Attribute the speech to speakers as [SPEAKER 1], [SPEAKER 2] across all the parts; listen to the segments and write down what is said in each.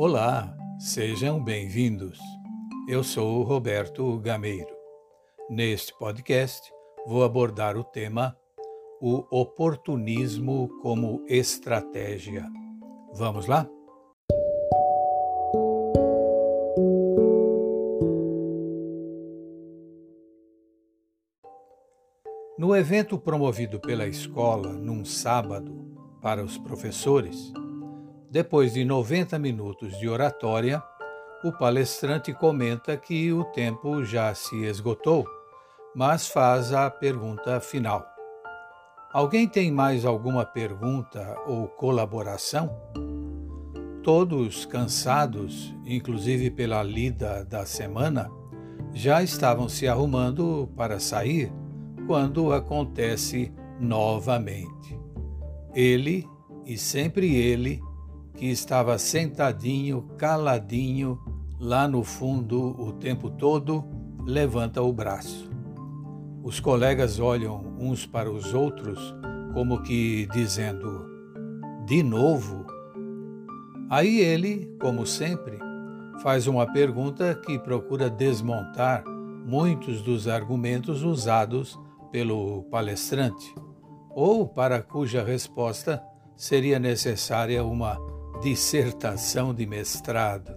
[SPEAKER 1] Olá, sejam bem-vindos. Eu sou Roberto Gameiro. Neste podcast, vou abordar o tema o oportunismo como estratégia. Vamos lá? No evento promovido pela escola num sábado para os professores, depois de 90 minutos de oratória, o palestrante comenta que o tempo já se esgotou, mas faz a pergunta final. Alguém tem mais alguma pergunta ou colaboração? Todos cansados, inclusive pela lida da semana, já estavam se arrumando para sair quando acontece novamente. Ele, e sempre ele, que estava sentadinho, caladinho, lá no fundo o tempo todo, levanta o braço. Os colegas olham uns para os outros, como que dizendo: De novo? Aí ele, como sempre, faz uma pergunta que procura desmontar muitos dos argumentos usados pelo palestrante, ou para cuja resposta seria necessária uma dissertação de mestrado.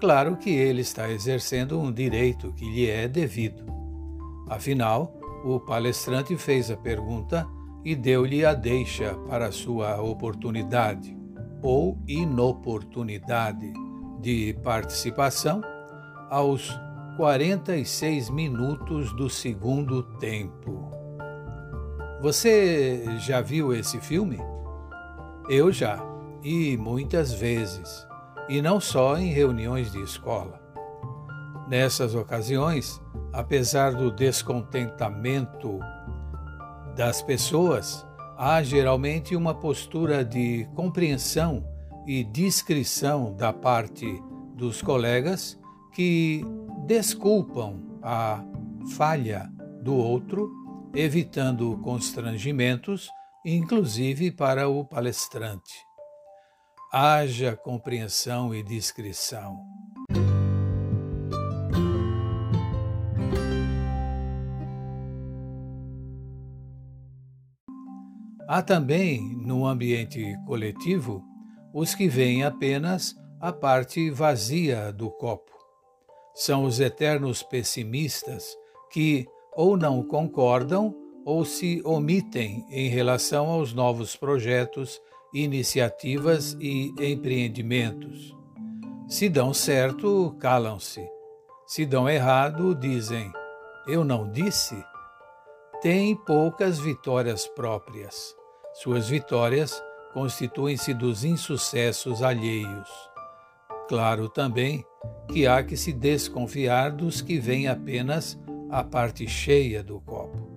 [SPEAKER 1] Claro que ele está exercendo um direito que lhe é devido. Afinal, o palestrante fez a pergunta e deu-lhe a deixa para sua oportunidade ou inoportunidade de participação aos 46 minutos do segundo tempo. Você já viu esse filme? Eu já, e muitas vezes, e não só em reuniões de escola. Nessas ocasiões, apesar do descontentamento das pessoas, há geralmente uma postura de compreensão e discrição da parte dos colegas que desculpam a falha do outro, evitando constrangimentos, inclusive para o palestrante. Haja compreensão e discrição. Há também, no ambiente coletivo, os que veem apenas a parte vazia do copo são os eternos pessimistas que ou não concordam ou se omitem em relação aos novos projetos, iniciativas e empreendimentos. Se dão certo, calam-se. Se dão errado, dizem: Eu não disse? Têm poucas vitórias próprias. Suas vitórias constituem-se dos insucessos alheios. Claro também que há que se desconfiar dos que veem apenas a parte cheia do copo.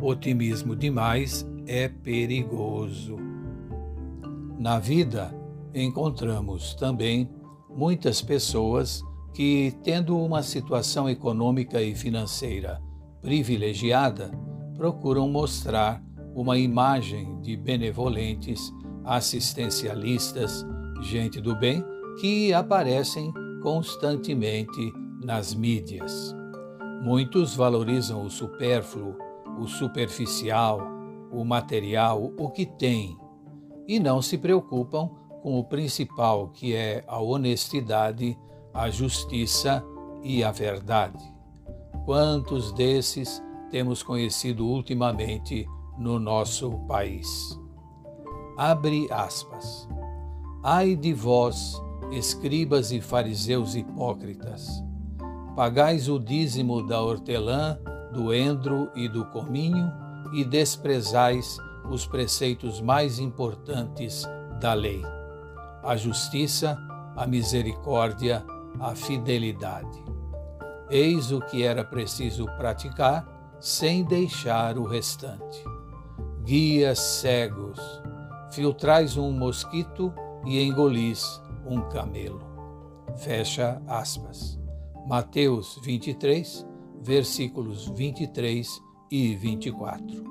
[SPEAKER 1] Otimismo demais é perigoso. Na vida, encontramos também muitas pessoas que, tendo uma situação econômica e financeira privilegiada, procuram mostrar uma imagem de benevolentes, assistencialistas, gente do bem que aparecem constantemente nas mídias. Muitos valorizam o supérfluo, o superficial, o material, o que tem, e não se preocupam com o principal, que é a honestidade, a justiça e a verdade. Quantos desses temos conhecido ultimamente no nosso país? Abre aspas. Ai de vós, escribas e fariseus hipócritas, pagais o dízimo da hortelã, do endro e do cominho e desprezais os preceitos mais importantes da lei: a justiça, a misericórdia, a fidelidade. Eis o que era preciso praticar sem deixar o restante. Guias cegos, filtrais um mosquito e engolis um camelo. Fecha aspas. Mateus 23, versículos 23 e 24.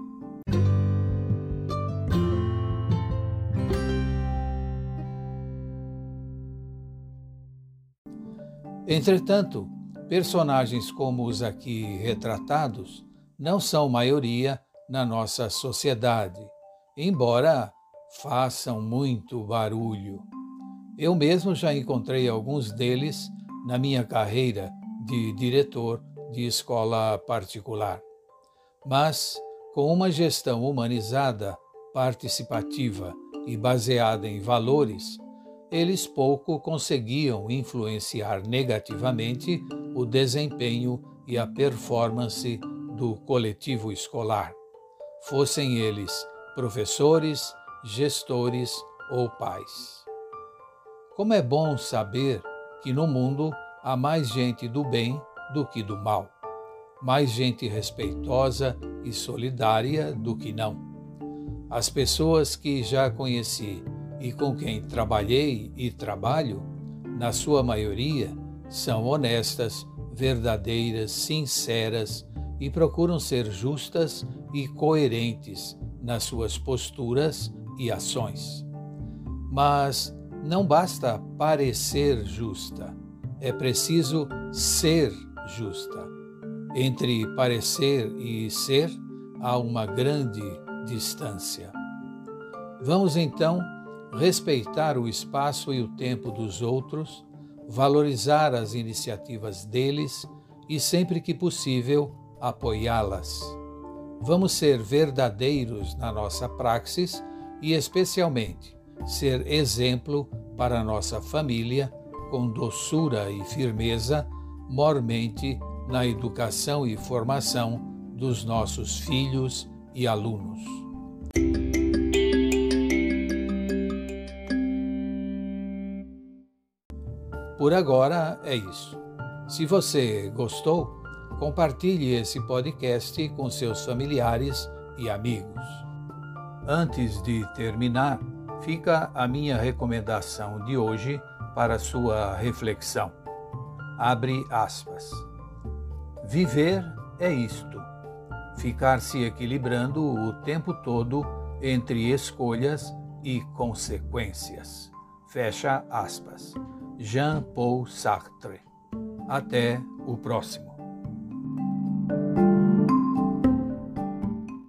[SPEAKER 1] Entretanto, personagens como os aqui retratados não são maioria na nossa sociedade, embora façam muito barulho. Eu mesmo já encontrei alguns deles na minha carreira de diretor de escola particular. Mas, com uma gestão humanizada, participativa e baseada em valores, eles pouco conseguiam influenciar negativamente o desempenho e a performance do coletivo escolar, fossem eles professores, gestores ou pais. Como é bom saber que no mundo há mais gente do bem do que do mal, mais gente respeitosa e solidária do que não. As pessoas que já conheci e com quem trabalhei e trabalho, na sua maioria, são honestas, verdadeiras, sinceras e procuram ser justas e coerentes nas suas posturas e ações. Mas não basta parecer justa, é preciso ser justa. Entre parecer e ser há uma grande distância. Vamos então respeitar o espaço e o tempo dos outros, valorizar as iniciativas deles e, sempre que possível, apoiá-las. Vamos ser verdadeiros na nossa praxis e, especialmente, ser exemplo para nossa família com doçura e firmeza, mormente na educação e formação dos nossos filhos e alunos. Por agora é isso. Se você gostou, compartilhe esse podcast com seus familiares e amigos. Antes de terminar, fica a minha recomendação de hoje para sua reflexão. Abre aspas. Viver é isto: ficar se equilibrando o tempo todo entre escolhas e consequências. Fecha aspas. Jean-Paul Sartre. Até o próximo.